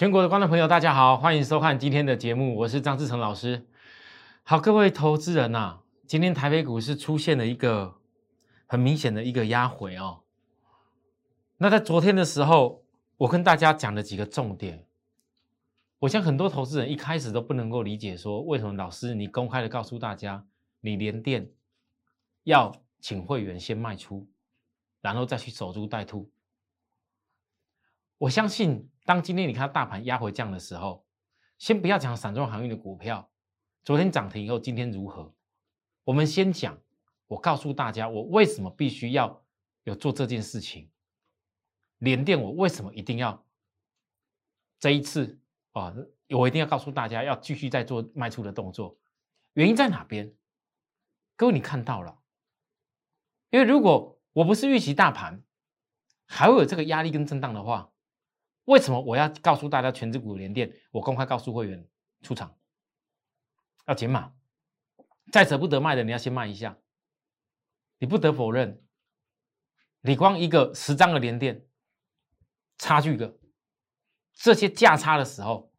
全国的观众朋友，大家好，欢迎收看今天的节目，我是张志成老师。好，各位投资人呐、今天台北股市出现了一个很明显的一个压回哦。那在昨天的时候，我跟大家讲了几个重点，我想很多投资人一开始都不能够理解，说为什么老师你公开的告诉大家，你连电要请会员先卖出，然后再去守株待兔。我相信，当今天你看大盘压回降的时候，先不要讲散装航运的股票，昨天涨停以后，今天如何？我们先讲，我告诉大家，我为什么必须要有做这件事情。联电，我为什么一定要这一次啊？我一定要告诉大家，要继续在做卖出的动作，原因在哪边？各位，你看到了，因为如果我不是预期大盘还会有这个压力跟震荡的话，为什么我要告诉大家全指股连电？我公开告诉会员出场要减码，再舍不得卖的你要先卖一下。你不得否认，你光一个十张的连电差距个这些价差的时候，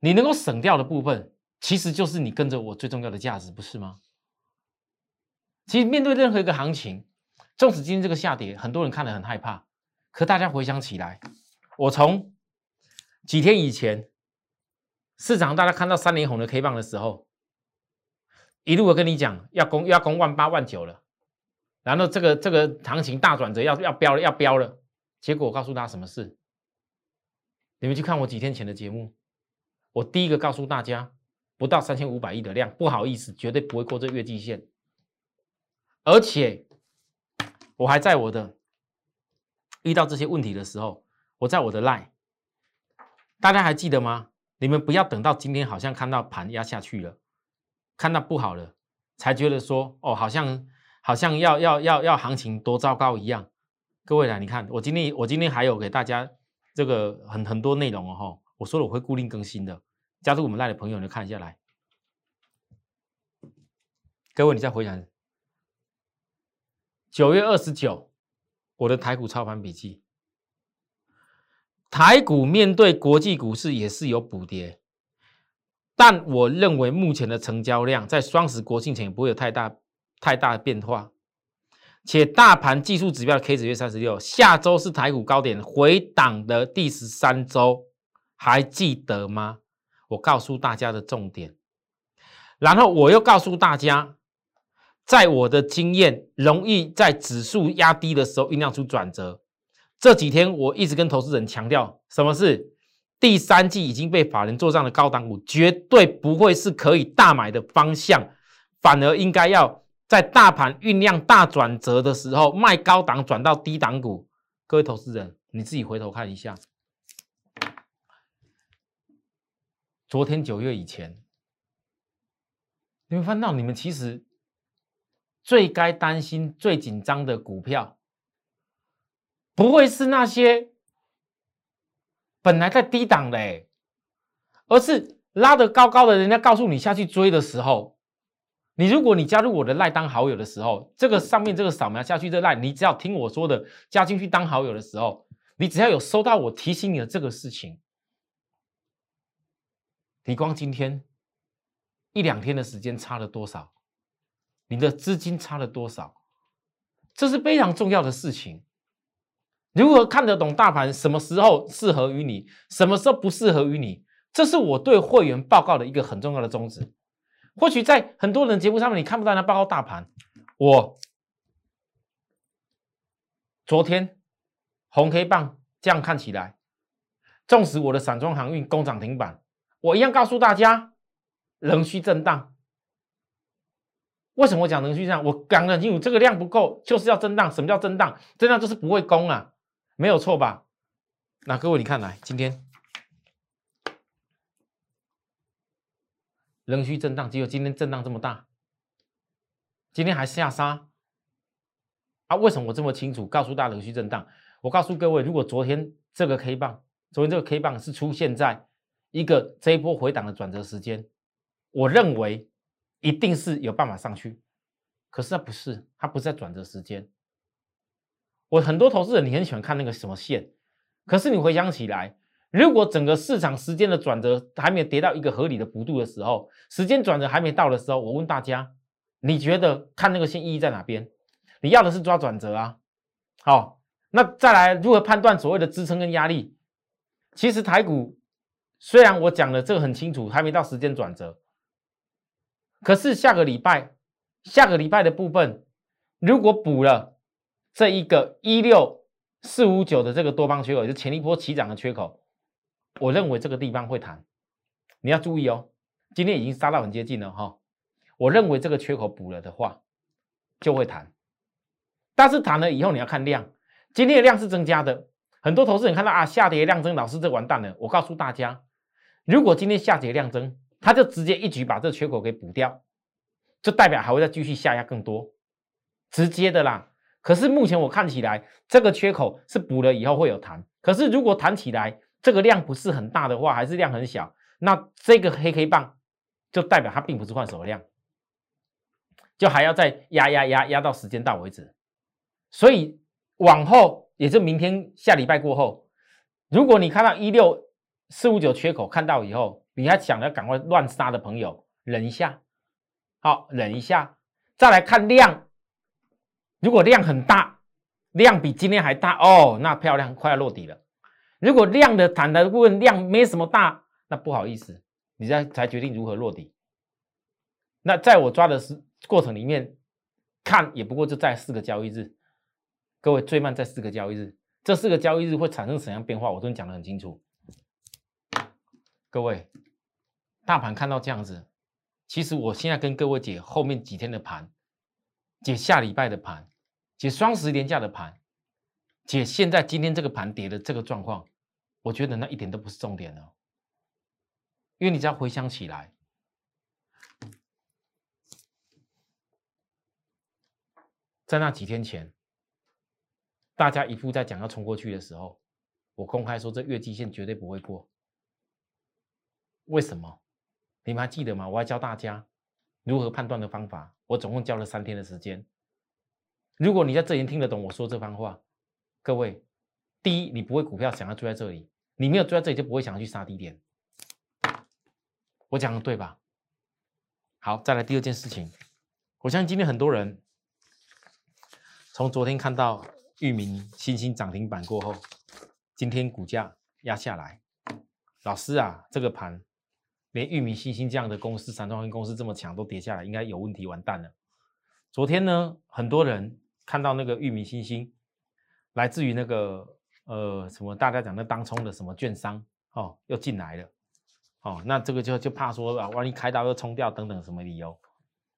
你能够省掉的部分，其实就是你跟着我最重要的价值，不是吗？其实面对任何一个行情，纵使今天这个下跌，很多人看得很害怕，可大家回想起来。我从几天以前，市场大家看到三连红的 K 棒的时候，一路的跟你讲要攻要攻万八万九了，然后这个这个行情大转折要要飙了要飙了，结果我告诉大家什么事？你们去看我几天前的节目，我第一个告诉大家，不到三千五百亿的量，不好意思，绝对不会过这月季线，而且我还在我的遇到这些问题的时候。我在我的 line，大家还记得吗？你们不要等到今天好像看到盘压下去了，看到不好了，才觉得说哦，好像好像要要要要行情多糟糕一样。各位来，你看我今天我今天还有给大家这个很很多内容哦，我说了我会固定更新的，加入我们 line 的朋友你看一下来。各位你再回想，九月二十九，我的台股操盘笔记。台股面对国际股市也是有补跌，但我认为目前的成交量在双十国庆前不会有太大太大的变化，且大盘技术指标 K 指月三十六，下周是台股高点回档的第十三周，还记得吗？我告诉大家的重点，然后我又告诉大家，在我的经验，容易在指数压低的时候酝酿出转折。这几天我一直跟投资人强调，什么是第三季已经被法人做账的高档股，绝对不会是可以大买的方向，反而应该要在大盘酝酿大转折的时候卖高档转到低档股。各位投资人，你自己回头看一下，昨天九月以前，你会发现到你们其实最该担心、最紧张的股票。不会是那些本来在低档的，而是拉得高高的，人家告诉你下去追的时候，你如果你加入我的赖当好友的时候，这个上面这个扫描下去这赖，你只要听我说的加进去当好友的时候，你只要有收到我提醒你的这个事情，你光今天一两天的时间差了多少？你的资金差了多少？这是非常重要的事情。如何看得懂大盘？什么时候适合于你？什么时候不适合于你？这是我对会员报告的一个很重要的宗旨。或许在很多人节目上面你看不到那报告大盘。我昨天红 K 棒这样看起来，纵使我的散装航运攻涨停板，我一样告诉大家仍需震荡。为什么我讲仍需震荡？我讲得很清楚，这个量不够，就是要震荡。什么叫震荡？震荡就是不会攻啊。没有错吧？那各位，你看来今天仍需震荡，只有今天震荡这么大，今天还下杀啊？为什么我这么清楚告诉大家仍需震荡？我告诉各位，如果昨天这个 K 棒，昨天这个 K 棒是出现在一个这一波回档的转折时间，我认为一定是有办法上去。可是它不是，它不是在转折时间。我很多投资人，你很喜欢看那个什么线，可是你回想起来，如果整个市场时间的转折还没有跌到一个合理的幅度的时候，时间转折还没到的时候，我问大家，你觉得看那个线意义在哪边？你要的是抓转折啊。好，那再来如何判断所谓的支撑跟压力？其实台股虽然我讲的这个很清楚，还没到时间转折，可是下个礼拜，下个礼拜的部分，如果补了这一个一六四五九的这个多方缺口，就前一波起涨的缺口。我认为这个地方会弹，你要注意哦。今天已经杀到很接近了哈。我认为这个缺口补了的话，就会弹。但是弹了以后你要看量，今天的量是增加的。很多投资人看到啊下跌量增，老师这完蛋了。我告诉大家，如果今天下跌量增，它就直接一举把这个缺口给补掉，就代表还会再继续下压更多，直接的啦。可是目前我看起来，这个缺口是补了以后会有弹。可是如果弹起来，这个量不是很大的话，还是量很小，那这个黑 K 棒就代表它并不是换手量，就还要再压压压压到时间到为止。所以往后，也就明天下礼拜过后，如果你看到一六四五九缺口看到以后，你还想要赶快乱杀的朋友，忍一下，好，忍一下，再来看量。如果量很大，量比今天还大哦，那漂亮，快要落底了。如果量的弹的部分量没什么大，那不好意思，你再才决定如何落底。那在我抓的是过程里面看，也不过就在四个交易日，各位最慢在四个交易日，这四个交易日会产生什么样变化，我都讲得很清楚。各位，大盘看到这样子，其实我现在跟各位解后面几天的盘，解下礼拜的盘，解双十连价的盘，解现在今天这个盘跌的这个状况。我觉得那一点都不是重点了，因为你只要回想起来，在那几天前，大家一副在讲要冲过去的时候，我公开说这月季线绝对不会过。为什么？你们还记得吗？我还教大家如何判断的方法，我总共教了三天的时间。如果你在这里听得懂我说这番话，各位。第一，你不会股票想要追在这里，你没有追在这里就不会想要去杀低点。我讲的对吧？好，再来第二件事情，我相信今天很多人从昨天看到域名、新兴涨停板过后，今天股价压下来。老师啊，这个盘连域名、新兴这样的公司、散装公司这么强都跌下来，应该有问题，完蛋了。昨天呢，很多人看到那个玉米星星来自于那个。呃，什么大家讲的当冲的什么券商哦，又进来了，哦，那这个就就怕说啊，万一开刀又冲掉等等什么理由？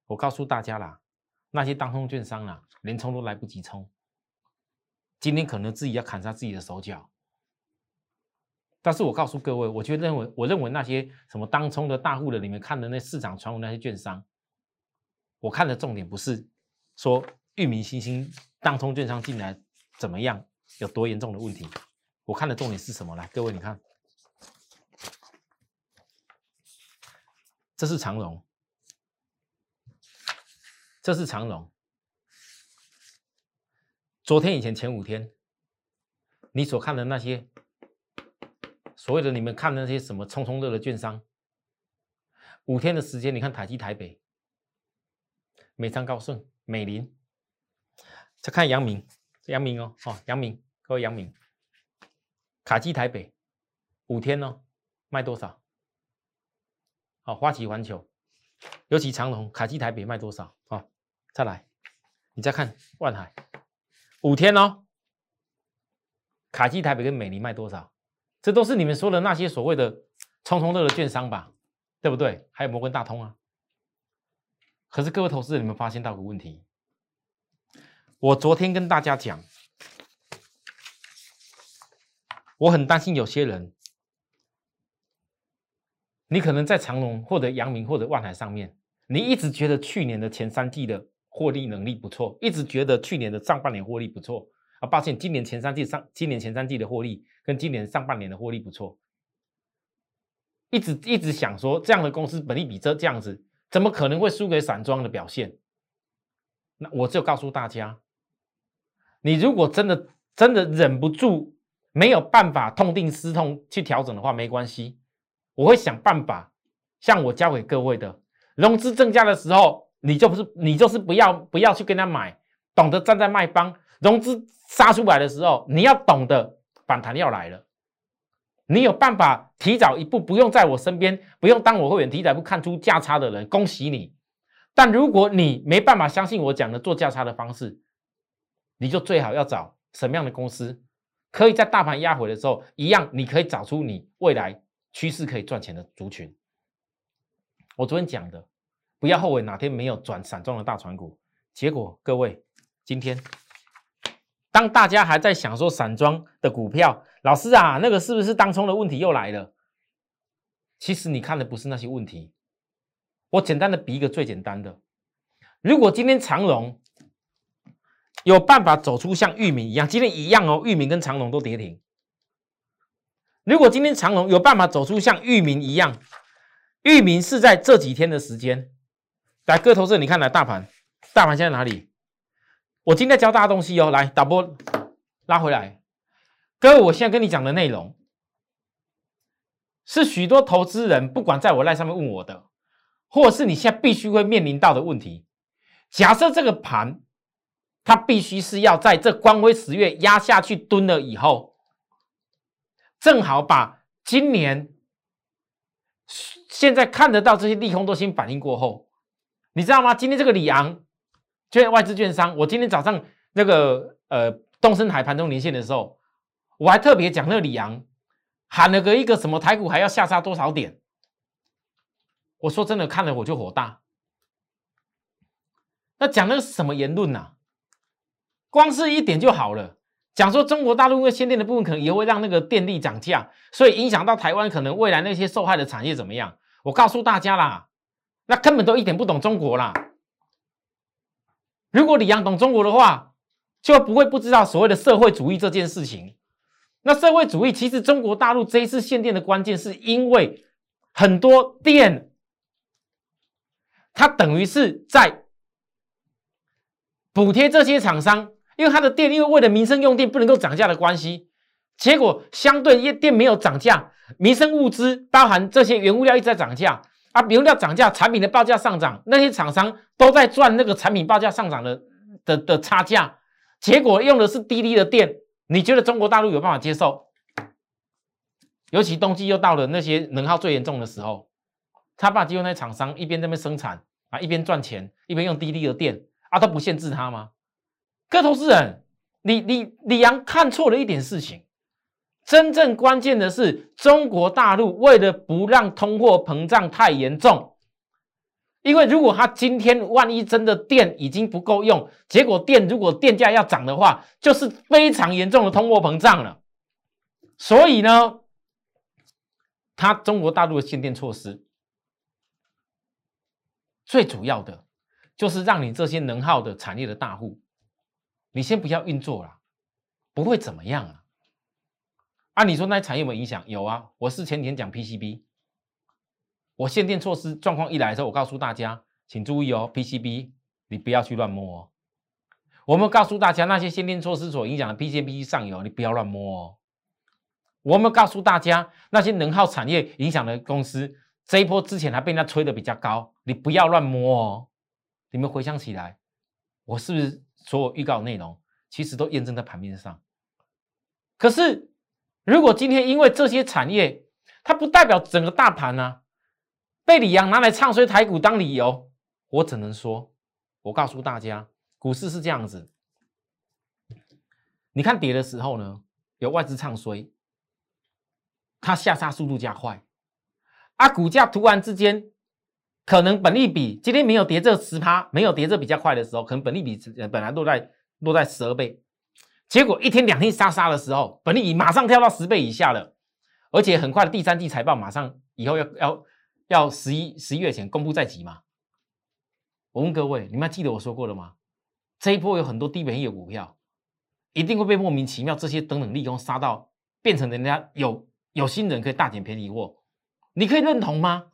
我告诉大家啦，那些当冲券商啊，连冲都来不及冲，今天可能自己要砍杀自己的手脚。但是我告诉各位，我就认为，我认为那些什么当冲的大户的，里面看的那市场传闻那些券商，我看的重点不是说域名新兴当冲券商进来怎么样。有多严重的问题？我看的重点是什么？来，各位，你看，这是长荣，这是长荣。昨天以前前五天，你所看的那些所谓的你们看的那些什么冲冲乐的券商，五天的时间，你看台积、台北、美商、高盛、美林，再看阳明。阳明哦，哦，阳明，各位阳明，卡基台北五天哦，卖多少？好，花旗环球，尤其长隆，卡基台北卖多少？好，再来，你再看万海，五天哦，卡基台北跟美林卖多少？这都是你们说的那些所谓的冲冲乐的券商吧？对不对？还有摩根大通啊。可是各位投资人，你们发现到个问题？我昨天跟大家讲，我很担心有些人，你可能在长隆或者阳明或者万海上面，你一直觉得去年的前三季的获利能力不错，一直觉得去年的上半年获利不错啊，抱歉，今年前三季上今年前三季的获利跟今年上半年的获利不错，一直一直想说这样的公司本利比这这样子，怎么可能会输给散装的表现？那我就告诉大家。你如果真的真的忍不住没有办法痛定思痛去调整的话，没关系，我会想办法。像我教给各位的，融资增加的时候，你就不是你就是不要不要去跟他买，懂得站在卖方。融资杀出来的时候，你要懂得反弹要来了，你有办法提早一步，不用在我身边，不用当我会员提早一步看出价差的人，恭喜你。但如果你没办法相信我讲的做价差的方式，你就最好要找什么样的公司，可以在大盘压回的时候，一样你可以找出你未来趋势可以赚钱的族群。我昨天讲的，不要后悔哪天没有转散装的大船股。结果各位，今天当大家还在想说散装的股票，老师啊，那个是不是当冲的问题又来了？其实你看的不是那些问题。我简单的比一个最简单的，如果今天长荣有办法走出像域名一样，今天一样哦，域名跟长荣都跌停。如果今天长荣有办法走出像域名一样，域名是在这几天的时间，来各投资你看来大盘，大盘现在哪里？我今天教大家东西哦，来打波拉回来，各位，我现在跟你讲的内容，是许多投资人不管在我赖上面问我的。或者是你现在必须会面临到的问题。假设这个盘，它必须是要在这光辉十月压下去蹲了以后，正好把今年现在看得到这些利空都先反应过后，你知道吗？今天这个里昂，券外资券商，我今天早上那个呃东升海盘中连线的时候，我还特别讲那个里昂喊了个一个什么台股还要下杀多少点。我说真的，看了我就火大。那讲的是什么言论呐？光是一点就好了，讲说中国大陆因为限电的部分可能也会让那个电力涨价，所以影响到台湾可能未来那些受害的产业怎么样？我告诉大家啦，那根本都一点不懂中国啦。如果李阳懂中国的话，就不会不知道所谓的社会主义这件事情。那社会主义其实中国大陆这一次限电的关键是因为很多电。它等于是在补贴这些厂商，因为它的电，因为为了民生用电不能够涨价的关系，结果相对电没有涨价，民生物资包含这些原物料一直在涨价啊，原物料涨价，产品的报价上涨，那些厂商都在赚那个产品报价上涨的的的差价，结果用的是低低的电，你觉得中国大陆有办法接受？尤其冬季又到了，那些能耗最严重的时候。他把就用那厂商一边在那边生产啊，一边赚钱，一边用低低的电啊，都不限制他吗？各投资人，李李李阳看错了一点事情。真正关键的是，中国大陆为了不让通货膨胀太严重，因为如果他今天万一真的电已经不够用，结果电如果电价要涨的话，就是非常严重的通货膨胀了。所以呢，他中国大陆的限电措施。最主要的就是让你这些能耗的产业的大户，你先不要运作了，不会怎么样啊。啊，你说那产业有没有影响？有啊，我是前天讲 PCB，我限电措施状况一来的时候，我告诉大家，请注意哦，PCB 你不要去乱摸哦。我们告诉大家，那些限电措施所影响的 PCB 上游，你不要乱摸哦。我们告诉大家，那些能耗产业影响的公司。这一波之前还被人家吹的比较高，你不要乱摸哦。你们回想起来，我是不是所有预告内容其实都验证在盘面上？可是如果今天因为这些产业，它不代表整个大盘呢，被李阳拿来唱衰台股当理由，我只能说，我告诉大家，股市是这样子。你看跌的时候呢，有外资唱衰，它下杀速度加快。啊，股价突然之间，可能本利比今天没有跌这十趴，没有跌这比较快的时候，可能本利比本来落在落在十二倍，结果一天两天杀杀的时候，本利比马上跳到十倍以下了，而且很快的第三季财报马上以后要要要十一十一月前公布在即嘛。我问各位，你们还记得我说过了吗？这一波有很多低本益的股票，一定会被莫名其妙这些等等利空杀到，变成人家有有心人可以大捡便宜货。你可以认同吗？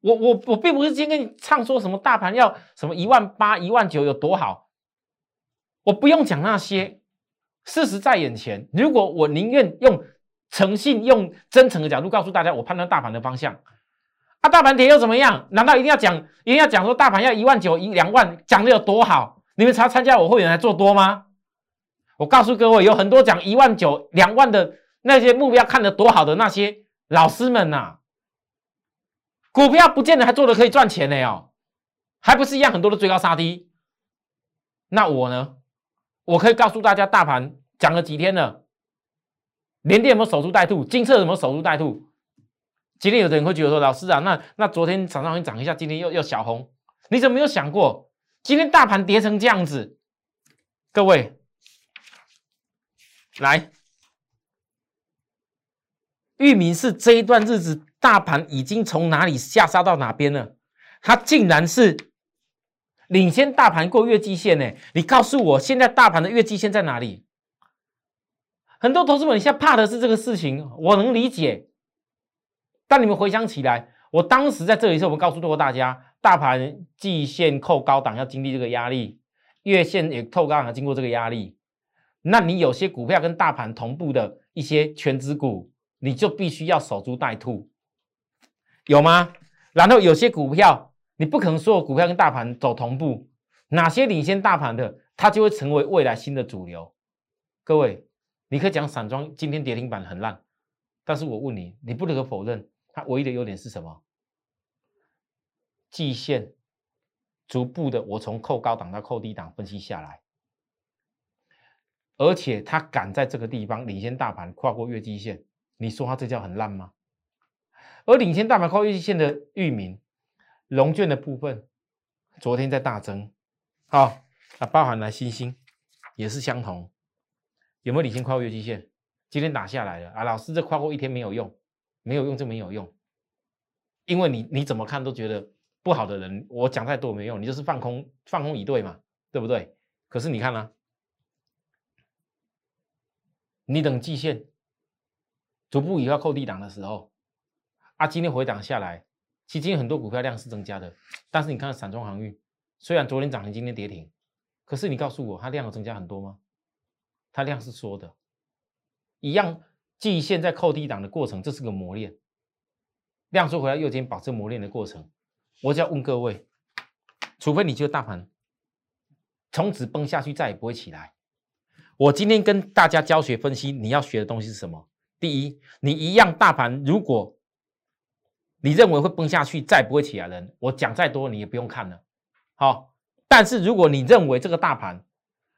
我我我并不是今天跟你唱说什么大盘要什么一万八一万九有多好，我不用讲那些，事实在眼前。如果我宁愿用诚信、用真诚的角度告诉大家，我判断大盘的方向，啊，大盘跌又怎么样？难道一定要讲，一定要讲说大盘要一万九、一两万，讲的有多好？你们才参加我会员来做多吗？我告诉各位，有很多讲一万九、两万的那些目标看得多好的那些老师们呐，股票不见得还做的可以赚钱的哦，还不是一样很多的追高杀低。那我呢？我可以告诉大家，大盘讲了几天了，连电有没有守株待兔？金策有没有守株待兔？今天有的人会觉得说，老师啊，那那昨天早上会涨一下，今天又又小红，你怎么没有想过？今天大盘跌成这样子，各位，来，域名是这一段日子大盘已经从哪里下杀到哪边了？它竟然是领先大盘过月季线呢？你告诉我，现在大盘的月季线在哪里？很多投资者你现在怕的是这个事情，我能理解。但你们回想起来，我当时在这里时，我告诉过大家。大盘季线扣高档要经历这个压力，月线也扣高档要经过这个压力，那你有些股票跟大盘同步的一些全资股，你就必须要守株待兔，有吗？然后有些股票你不可能所有股票跟大盘走同步，哪些领先大盘的，它就会成为未来新的主流。各位，你可以讲散装今天跌停板很烂，但是我问你，你不能否认它唯一的优点是什么？季线逐步的，我从扣高档到扣低档分析下来，而且它敢在这个地方领先大盘跨过月季线，你说它这叫很烂吗？而领先大盘跨月季线的域名龙卷的部分，昨天在大增，好，那包含了星星也是相同，有没有领先跨过月季线？今天打下来了啊，老师这跨过一天没有用，没有用就没有用，因为你你怎么看都觉得。不好的人，我讲再多没用，你就是放空放空以对嘛，对不对？可是你看呢，你等季线逐步以后扣地档的时候，啊，今天回档下来，其实今天很多股票量是增加的，但是你看散装航运，虽然昨天涨停，今天跌停，可是你告诉我它量有增加很多吗？它量是缩的，一样季线在扣低档的过程，这是个磨练，量缩回来又间保持磨练的过程。我就要问各位，除非你觉得大盘从此崩下去，再也不会起来。我今天跟大家教学分析，你要学的东西是什么？第一，你一样大盘，如果你认为会崩下去，再不会起来的人，我讲再多你也不用看了。好，但是如果你认为这个大盘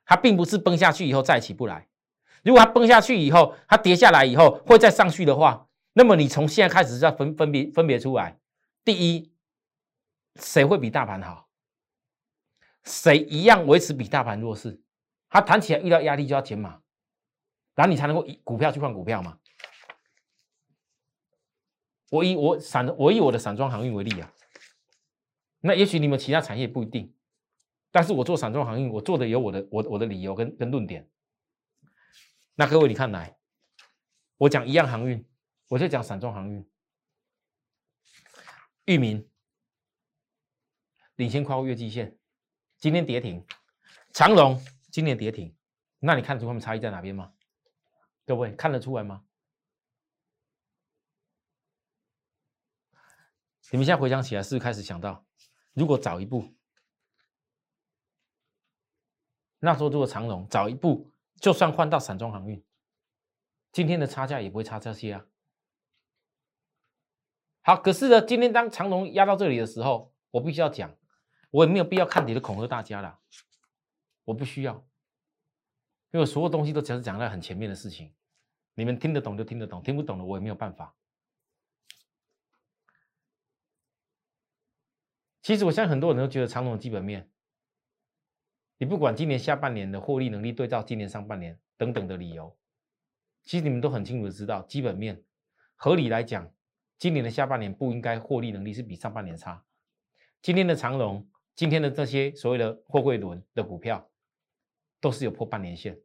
它并不是崩下去以后再起不来，如果它崩下去以后，它跌下来以后会再上去的话，那么你从现在开始要分分别分别出来，第一。谁会比大盘好？谁一样维持比大盘弱势？它弹起来遇到压力就要减码，然后你才能够以股票去换股票嘛。我以我散我以我的散装航运为例啊，那也许你们其他产业不一定，但是我做散装航运，我做的有我的我我的理由跟跟论点。那各位你看来，我讲一样航运，我就讲散装航运，域名。领先跨过月季线，今天跌停，长隆今天跌停，那你看出他们差异在哪边吗？各位看得出来吗？你们现在回想起来，是不是开始想到，如果早一步，那时候如果长隆早一步，就算换到散装航运，今天的差价也不会差这些啊。好，可是呢，今天当长隆压到这里的时候，我必须要讲。我也没有必要看你的恐吓大家了，我不需要，因为所有东西都只是讲在很前面的事情，你们听得懂就听得懂，听不懂的我也没有办法。其实我相信很多人都觉得长隆基本面，你不管今年下半年的获利能力对照今年上半年等等的理由，其实你们都很清楚的知道，基本面合理来讲，今年的下半年不应该获利能力是比上半年差。今天的长隆。今天的这些所谓的货柜轮的股票，都是有破半年线。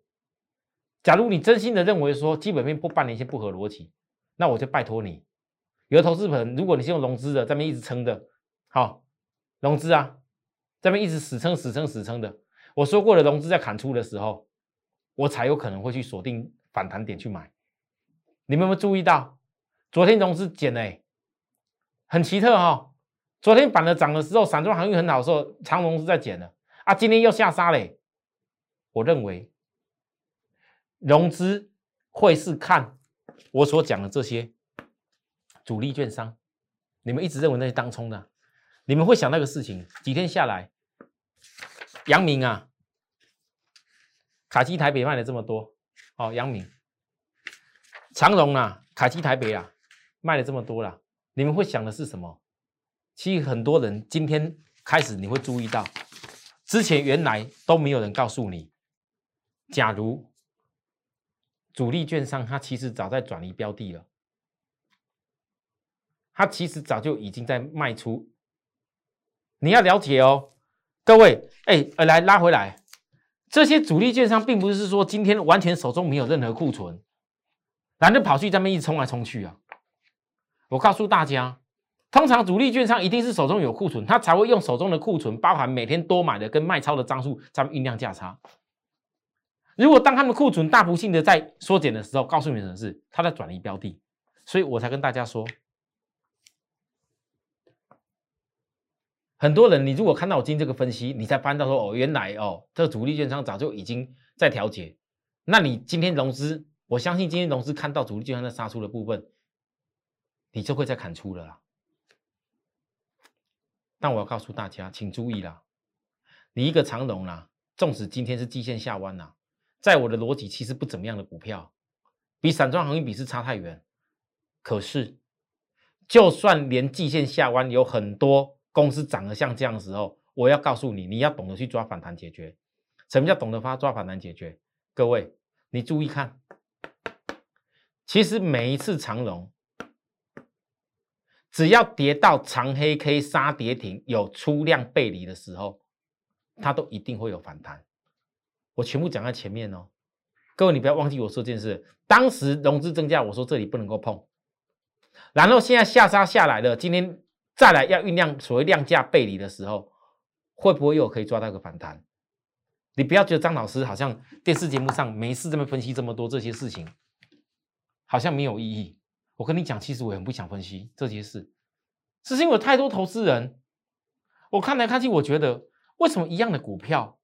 假如你真心的认为说基本面破半年线不合逻辑，那我就拜托你，有的投资盆，如果你是用融资的，在那边一直撑的，好，融资啊，这边一直死撑死撑死撑的。我说过了，融资在砍出的时候，我才有可能会去锁定反弹点去买。你们有没有注意到，昨天融资减嘞，很奇特哈。昨天板的涨的时候，散装航运很好的时候，长融是在减的啊。今天又下杀嘞。我认为融资会是看我所讲的这些主力券商，你们一直认为那些当冲的，你们会想那个事情，几天下来，阳明啊，卡基台北卖了这么多，哦，阳明。长荣啊，卡基台北啊，卖了这么多了，你们会想的是什么？其实很多人今天开始你会注意到，之前原来都没有人告诉你，假如主力券商它其实早在转移标的了，它其实早就已经在卖出。你要了解哦，各位，哎，来拉回来，这些主力券商并不是说今天完全手中没有任何库存。男的跑去这边一冲来冲去啊！我告诉大家，通常主力券商一定是手中有库存，他才会用手中的库存，包含每天多买的跟卖超的张数，咱们酝酿价差。如果当他们库存大幅性的在缩减的时候，告诉你的是他在转移标的，所以我才跟大家说，很多人你如果看到我今天这个分析，你才翻到说哦，原来哦，这主力券商早就已经在调节，那你今天融资？我相信今天融资看到主力券商在杀出的部分，你就会再砍出了啦。但我要告诉大家，请注意啦，你一个长龙啦，纵使今天是季线下弯啦，在我的逻辑其实不怎么样的股票，比散装航运比是差太远。可是，就算连季线下弯，有很多公司涨得像这样的时候，我要告诉你，你要懂得去抓反弹解决。什么叫懂得发抓反弹解决？各位，你注意看。其实每一次长龙，只要跌到长黑 K 杀跌停有出量背离的时候，它都一定会有反弹。我全部讲在前面哦，各位你不要忘记我说这件事。当时融资增加，我说这里不能够碰，然后现在下杀下来了，今天再来要酝酿所谓量价背离的时候，会不会又可以抓到一个反弹？你不要觉得张老师好像电视节目上没事这么分析这么多这些事情。好像没有意义。我跟你讲，其实我很不想分析这些事，是因为太多投资人，我看来看去，我觉得为什么一样的股票，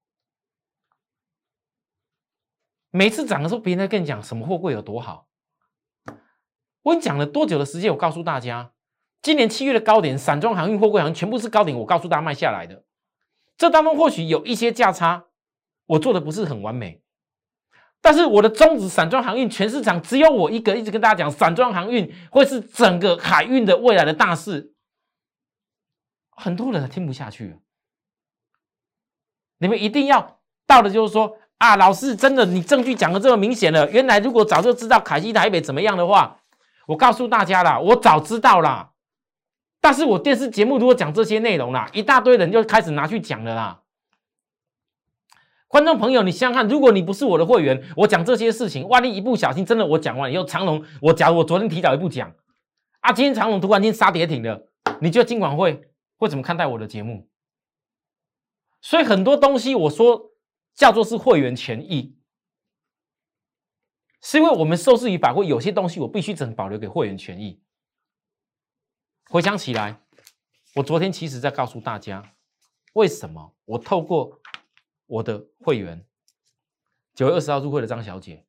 每次涨的时候，别人在跟你讲什么货柜有多好。我跟你讲了多久的时间？我告诉大家，今年七月的高点，散装航运、货柜航全部是高点。我告诉大家卖下来的，这当中或许有一些价差，我做的不是很完美。但是我的宗旨散装航运全市场只有我一个，一直跟大家讲，散装航运会是整个海运的未来的大事。很多人听不下去，你们一定要到的，就是说啊，老师真的，你证据讲的这么明显了，原来如果早就知道凯西台北怎么样的话，我告诉大家啦，我早知道啦。但是我电视节目如果讲这些内容啦，一大堆人就开始拿去讲了啦。观众朋友，你想想看，如果你不是我的会员，我讲这些事情，万一一不小心真的我讲完以后，长隆，我假如我昨天提早一步讲，啊，今天长隆突然间杀跌停了，你觉得金管会会怎么看待我的节目？所以很多东西我说叫做是会员权益，是因为我们受制于法规，有些东西我必须只能保留给会员权益。回想起来，我昨天其实在告诉大家，为什么我透过。我的会员九月二十号入会的张小姐，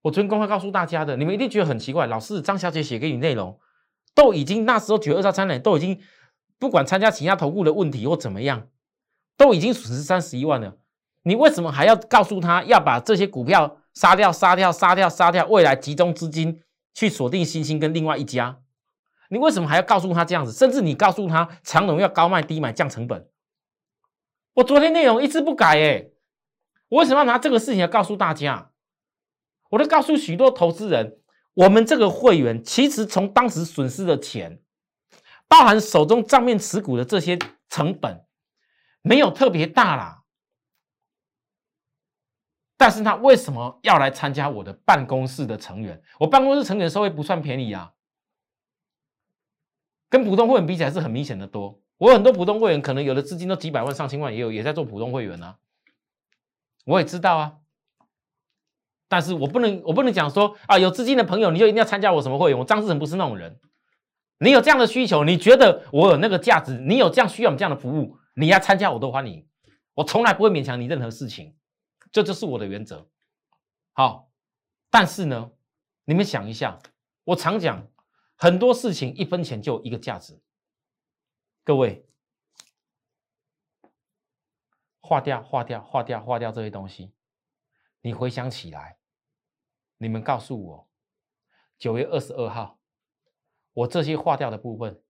我昨天公开告诉大家的，你们一定觉得很奇怪，老师张小姐写给你内容，都已经那时候九月二十号参展，都已经不管参加其他投顾的问题或怎么样，都已经损失三十一万了，你为什么还要告诉他要把这些股票杀掉、杀掉、杀掉、杀掉，未来集中资金去锁定新兴跟另外一家？你为什么还要告诉他这样子？甚至你告诉他长隆要高卖低买降成本？我昨天内容一字不改，哎，我为什么要拿这个事情来告诉大家？我都告诉许多投资人，我们这个会员其实从当时损失的钱，包含手中账面持股的这些成本，没有特别大啦。但是他为什么要来参加我的办公室的成员？我办公室成员收费不算便宜啊，跟普通会员比起来是很明显的多。我很多普通会员，可能有的资金都几百万、上千万，也有也在做普通会员啊。我也知道啊，但是我不能，我不能讲说啊，有资金的朋友你就一定要参加我什么会员。我张志成不是那种人。你有这样的需求，你觉得我有那个价值，你有这样需要这样的服务，你要参加我都欢迎。我从来不会勉强你任何事情，这就是我的原则。好，但是呢，你们想一下，我常讲很多事情一分钱就一个价值。各位，划掉、划掉、划掉、划掉这些东西，你回想起来。你们告诉我，九月二十二号，我这些划掉的部分，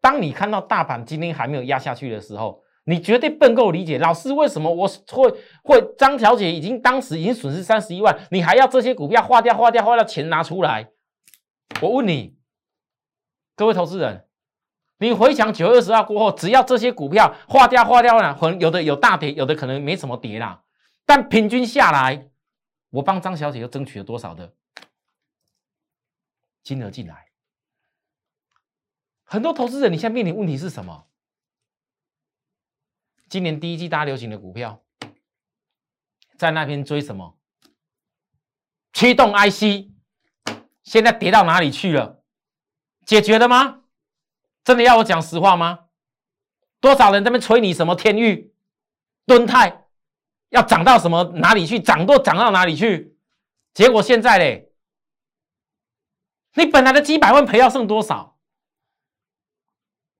当你看到大盘今天还没有压下去的时候，你绝对笨够理解老师为什么我会会张小姐已经当时已经损失三十一万，你还要这些股票划掉划掉划掉钱拿出来？我问你，各位投资人，你回想九月二十号过后，只要这些股票化掉化掉了，可能有的有大跌，有的可能没什么跌啦，但平均下来。我帮张小姐又争取了多少的金额进来？很多投资人，你现在面临问题是什么？今年第一季大流行的股票，在那边追什么？驱动 IC，现在跌到哪里去了？解决了吗？真的要我讲实话吗？多少人在那边催你什么天域、敦泰？要涨到什么哪里去？涨都涨到哪里去？结果现在嘞，你本来的几百万赔要剩多少？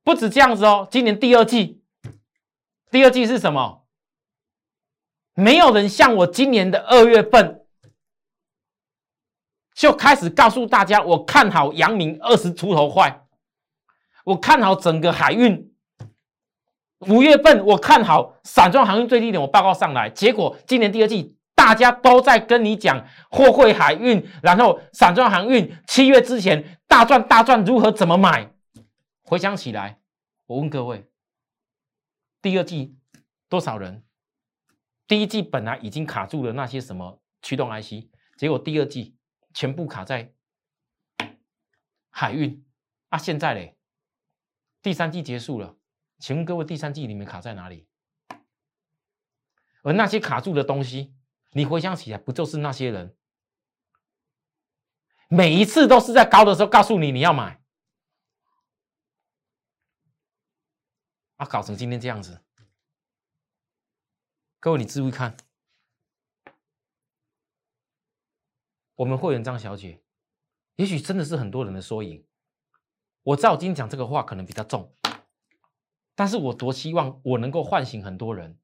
不止这样子哦，今年第二季，第二季是什么？没有人像我今年的二月份就开始告诉大家，我看好阳明二十出头块，我看好整个海运。五月份我看好散装航运最低点，我报告上来，结果今年第二季大家都在跟你讲货柜海运，然后散装航运七月之前大赚大赚，如何怎么买？回想起来，我问各位，第二季多少人？第一季本来已经卡住了那些什么驱动 IC，结果第二季全部卡在海运啊！现在嘞，第三季结束了。请问各位，第三季你们卡在哪里？而那些卡住的东西，你回想起来，不就是那些人？每一次都是在高的时候告诉你你要买，啊，搞成今天这样子。各位，你注意看，我们会员张小姐，也许真的是很多人的缩影。我知道今天讲这个话可能比较重。但是我多希望我能够唤醒很多人。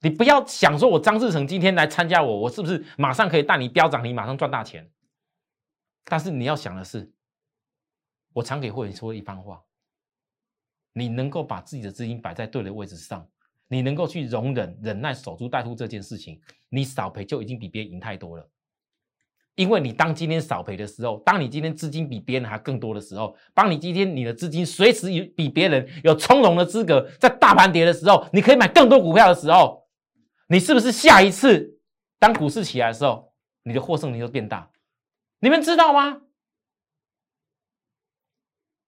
你不要想说，我张志成今天来参加我，我是不是马上可以带你飙涨，你马上赚大钱？但是你要想的是，我常给会员说一番话：，你能够把自己的资金摆在对的位置上，你能够去容忍、忍耐、守株待兔这件事情，你少赔就已经比别人赢太多了。因为你当今天少赔的时候，当你今天资金比别人还更多的时候，当你今天你的资金随时有比别人有从容的资格，在大盘跌的时候，你可以买更多股票的时候，你是不是下一次当股市起来的时候，你的获胜率就变大？你们知道吗？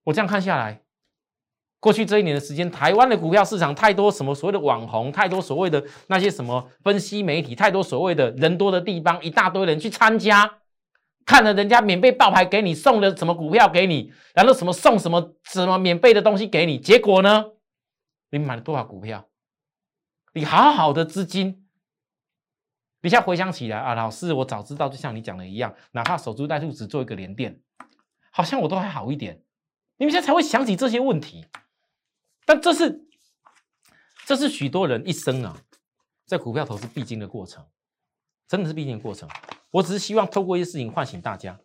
我这样看下来，过去这一年的时间，台湾的股票市场太多什么所谓的网红，太多所谓的那些什么分析媒体，太多所谓的人多的地方，一大堆人去参加。看了人家免费爆牌给你送的什么股票给你，然后什么送什么什么免费的东西给你，结果呢？你买了多少股票？你好好的资金，你现在回想起来啊，老师，我早知道，就像你讲的一样，哪怕守株待兔只做一个连电，好像我都还好一点。你们现在才会想起这些问题，但这是这是许多人一生啊，在股票投资必经的过程，真的是必经的过程。我只是希望透过一些事情唤醒大家。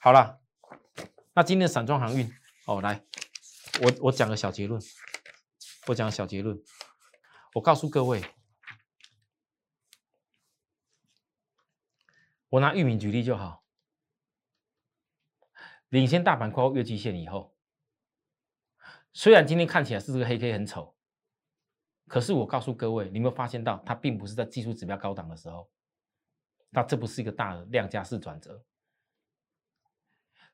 好了，那今天的散装航运哦，来，我我讲个小结论，我讲个小结论，我告诉各位，我拿玉米举例就好，领先大盘跨越季线以后，虽然今天看起来是这个黑 K 很丑，可是我告诉各位，你有没有发现到它并不是在技术指标高档的时候。那这不是一个大的量价式转折。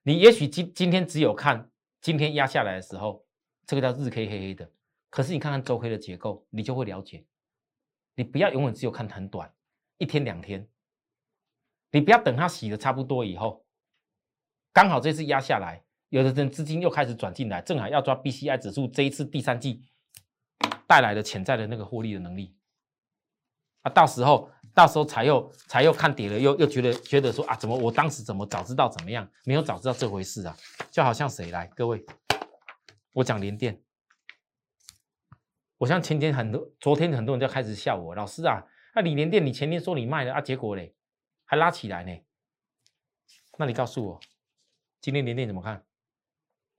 你也许今今天只有看今天压下来的时候，这个叫日 K 黑黑的。可是你看看周 K 的结构，你就会了解。你不要永远只有看很短，一天两天。你不要等它洗的差不多以后，刚好这次压下来，有的人资金又开始转进来，正好要抓 BCI 指数这一次第三季带来的潜在的那个获利的能力啊，到时候到时候才又才又看跌了，又又觉得觉得说啊，怎么我当时怎么早知道怎么样，没有早知道这回事啊，就好像谁来各位，我讲连电。我像前天很多，昨天很多人就开始笑我，老师啊，那李连电你前天说你卖了啊，结果嘞还拉起来呢。那你告诉我，今天连电怎么看？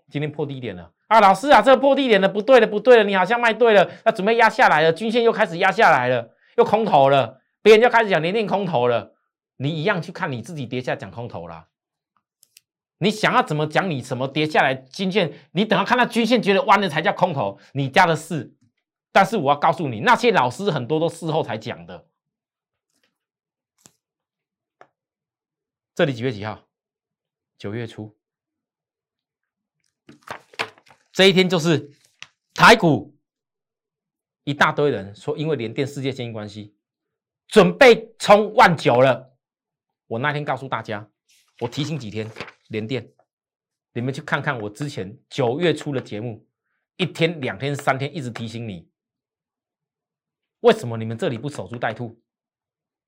今天破低点了啊，老师啊，这个破低点的不对了，不对了，你好像卖对了，那准备压下来了，均线又开始压下来了，又空头了，别人就开始讲连练空头了，你一样去看你自己跌下讲空头了。你想要怎么讲？你什么跌下来均线？你等到看到均线觉得弯了才叫空头，你家的事。但是我要告诉你，那些老师很多都事后才讲的。这里几月几号？九月初，这一天就是台股一大堆人说，因为联电世界经营关系，准备冲万九了。我那天告诉大家，我提醒几天联电，你们去看看我之前九月初的节目，一天、两天、三天，一直提醒你。为什么你们这里不守株待兔？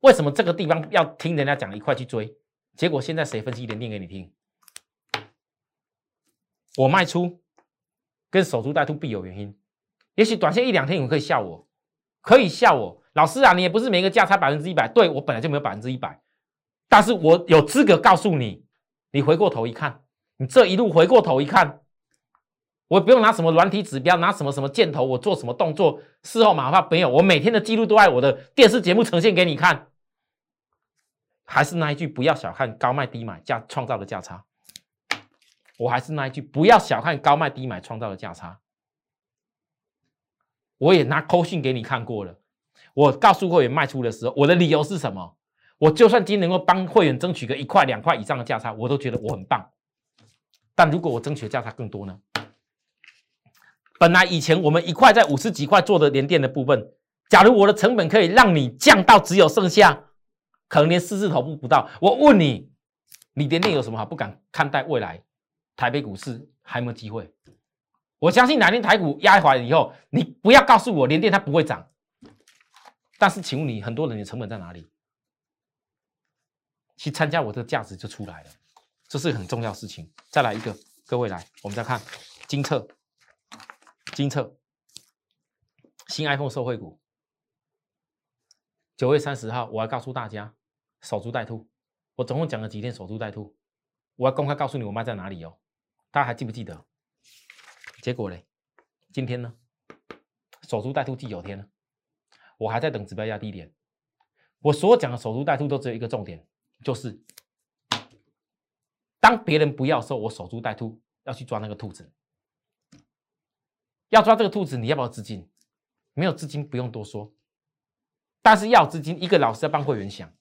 为什么这个地方要听人家讲一块去追？结果现在谁分析连电给你听？我卖出跟守株待兔必有原因。也许短线一两天你们可以笑我，可以笑我，老师啊，你也不是每个价差百分之一百。对我本来就没有百分之一百，但是我有资格告诉你，你回过头一看，你这一路回过头一看。我不用拿什么软体指标，拿什么什么箭头，我做什么动作，事后马上没有。我每天的记录都在我的电视节目呈现给你看。还是那一句，不要小看高卖低买价创造的价差。我还是那一句，不要小看高卖低买创造的价差。我也拿扣讯给你看过了。我告诉会员卖出的时候，我的理由是什么？我就算今天能够帮会员争取个一块两块以上的价差，我都觉得我很棒。但如果我争取的价差更多呢？本来以前我们一块在五十几块做的连电的部分，假如我的成本可以让你降到只有剩下，可能连四字头部不到。我问你，你连电有什么好不敢看待未来？台北股市还有没有机会？我相信哪天台股压回来以后，你不要告诉我连电它不会涨。但是请问你，很多人的成本在哪里？去参加我的价值就出来了，这是很重要事情。再来一个，各位来，我们再看金策。金策新 iPhone 受惠股，九月三十号，我要告诉大家守株待兔。我总共讲了几天守株待兔，我要公开告诉你我卖在哪里哦。大家还记不记得？结果嘞，今天呢，守株待兔第九天了，我还在等指标压低点。我所讲的守株待兔都只有一个重点，就是当别人不要时候，我守株待兔，要去抓那个兔子。要抓这个兔子，你要不要资金？没有资金不用多说，但是要资金，一个老师要帮会员想，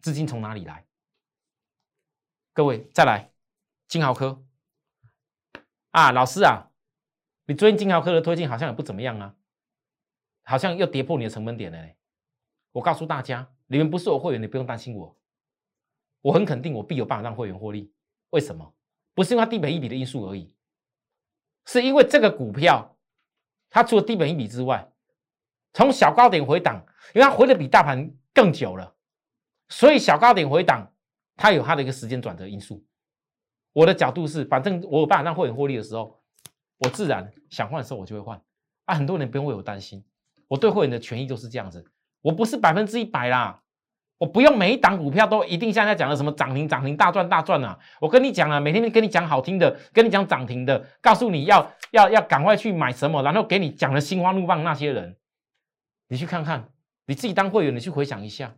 资金从哪里来？各位再来，金豪科啊，老师啊，你最近金豪科的推进好像也不怎么样啊，好像又跌破你的成本点了。我告诉大家，你们不是我会员，你不用担心我，我很肯定，我必有办法让会员获利。为什么？不是因为它低本一笔的因素而已。是因为这个股票，它除了低本一笔之外，从小高点回档，因为它回的比大盘更久了，所以小高点回档，它有它的一个时间转折因素。我的角度是，反正我有办法让会员获利的时候，我自然想换的时候我就会换。啊，很多人不用为我担心，我对会员的权益就是这样子，我不是百分之一百啦。我不用每一档股票都一定像在讲的什么涨停涨停大赚大赚啊！我跟你讲啊，每天跟你讲好听的，跟你讲涨停的，告诉你要要要赶快去买什么，然后给你讲的心花怒放那些人，你去看看，你自己当会员，你去回想一下，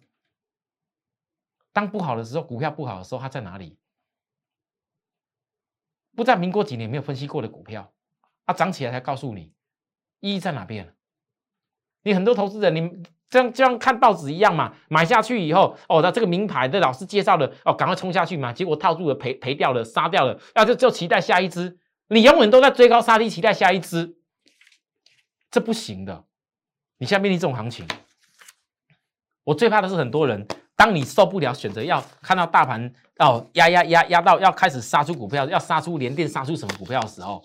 当不好的时候，股票不好的时候，它在哪里？不在民国几年没有分析过的股票，它涨起来才告诉你意义在哪边？你很多投资人，你。这样就像看报纸一样嘛，买下去以后，哦，那这个名牌的老师介绍的，哦，赶快冲下去嘛，结果套住了，赔赔掉了，杀掉了，那就就期待下一只，你永远都在追高杀低，期待下一只，这不行的。你现在面临这种行情，我最怕的是很多人当你受不了，选择要看到大盘哦压压压压到要开始杀出股票，要杀出连电，杀出什么股票的时候，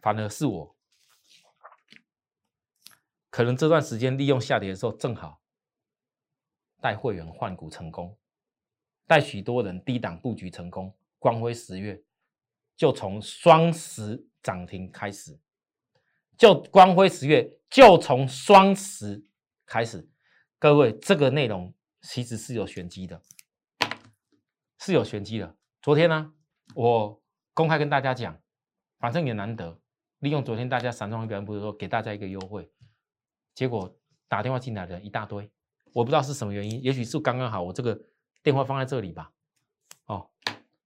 反而是我，可能这段时间利用下跌的时候，正好带会员换股成功，带许多人低档布局成功。光辉十月就从双十涨停开始，就光辉十月就从双十开始，各位这个内容。其实是有玄机的，是有玄机的。昨天呢，我公开跟大家讲，反正也难得，利用昨天大家散装表现不是说给大家一个优惠，结果打电话进来的人一大堆，我不知道是什么原因，也许是刚刚好我这个电话放在这里吧。哦，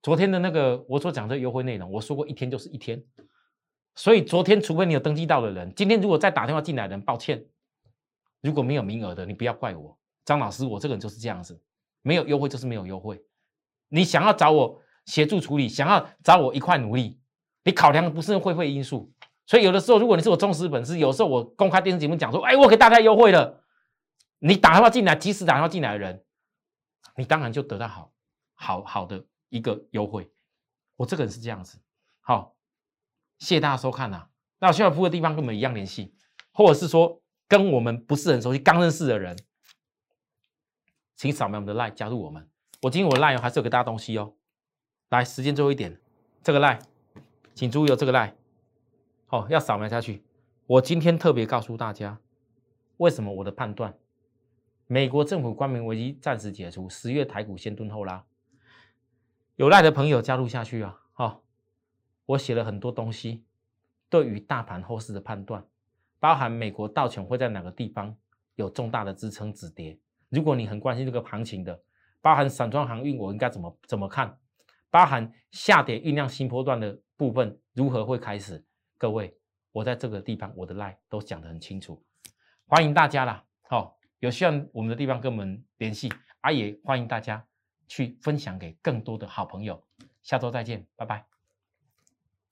昨天的那个我所讲的优惠内容，我说过一天就是一天，所以昨天除非你有登记到的人，今天如果再打电话进来的人，抱歉，如果没有名额的，你不要怪我。张老师，我这个人就是这样子，没有优惠就是没有优惠。你想要找我协助处理，想要找我一块努力，你考量的不是会费因素。所以有的时候，如果你是我忠实粉丝，有时候我公开电视节目讲说，哎，我给大家优惠了，你打电话进来，及时打电话进来的人，你当然就得到好好好的一个优惠。我这个人是这样子。好，谢谢大家收看呐。那需要服务的地方跟我们一样联系，或者是说跟我们不是很熟悉、刚认识的人。请扫描我们的 line 加入我们。我今天我 line 还是有给大家东西哦。来，时间最后一点，这个 line，请注意哦，这个 line，好，要扫描下去。我今天特别告诉大家，为什么我的判断，美国政府官民危机暂时解除，十月台股先蹲后拉。有赖的朋友加入下去啊！好，我写了很多东西，对于大盘后市的判断，包含美国道琼会在哪个地方有重大的支撑止跌。如果你很关心这个行情的，包含散装航运，我应该怎么怎么看？包含下跌酝酿新波段的部分如何会开始？各位，我在这个地方我的 line 都讲得很清楚，欢迎大家啦！好，有需要我们的地方跟我们联系，啊也欢迎大家去分享给更多的好朋友。下周再见，拜拜。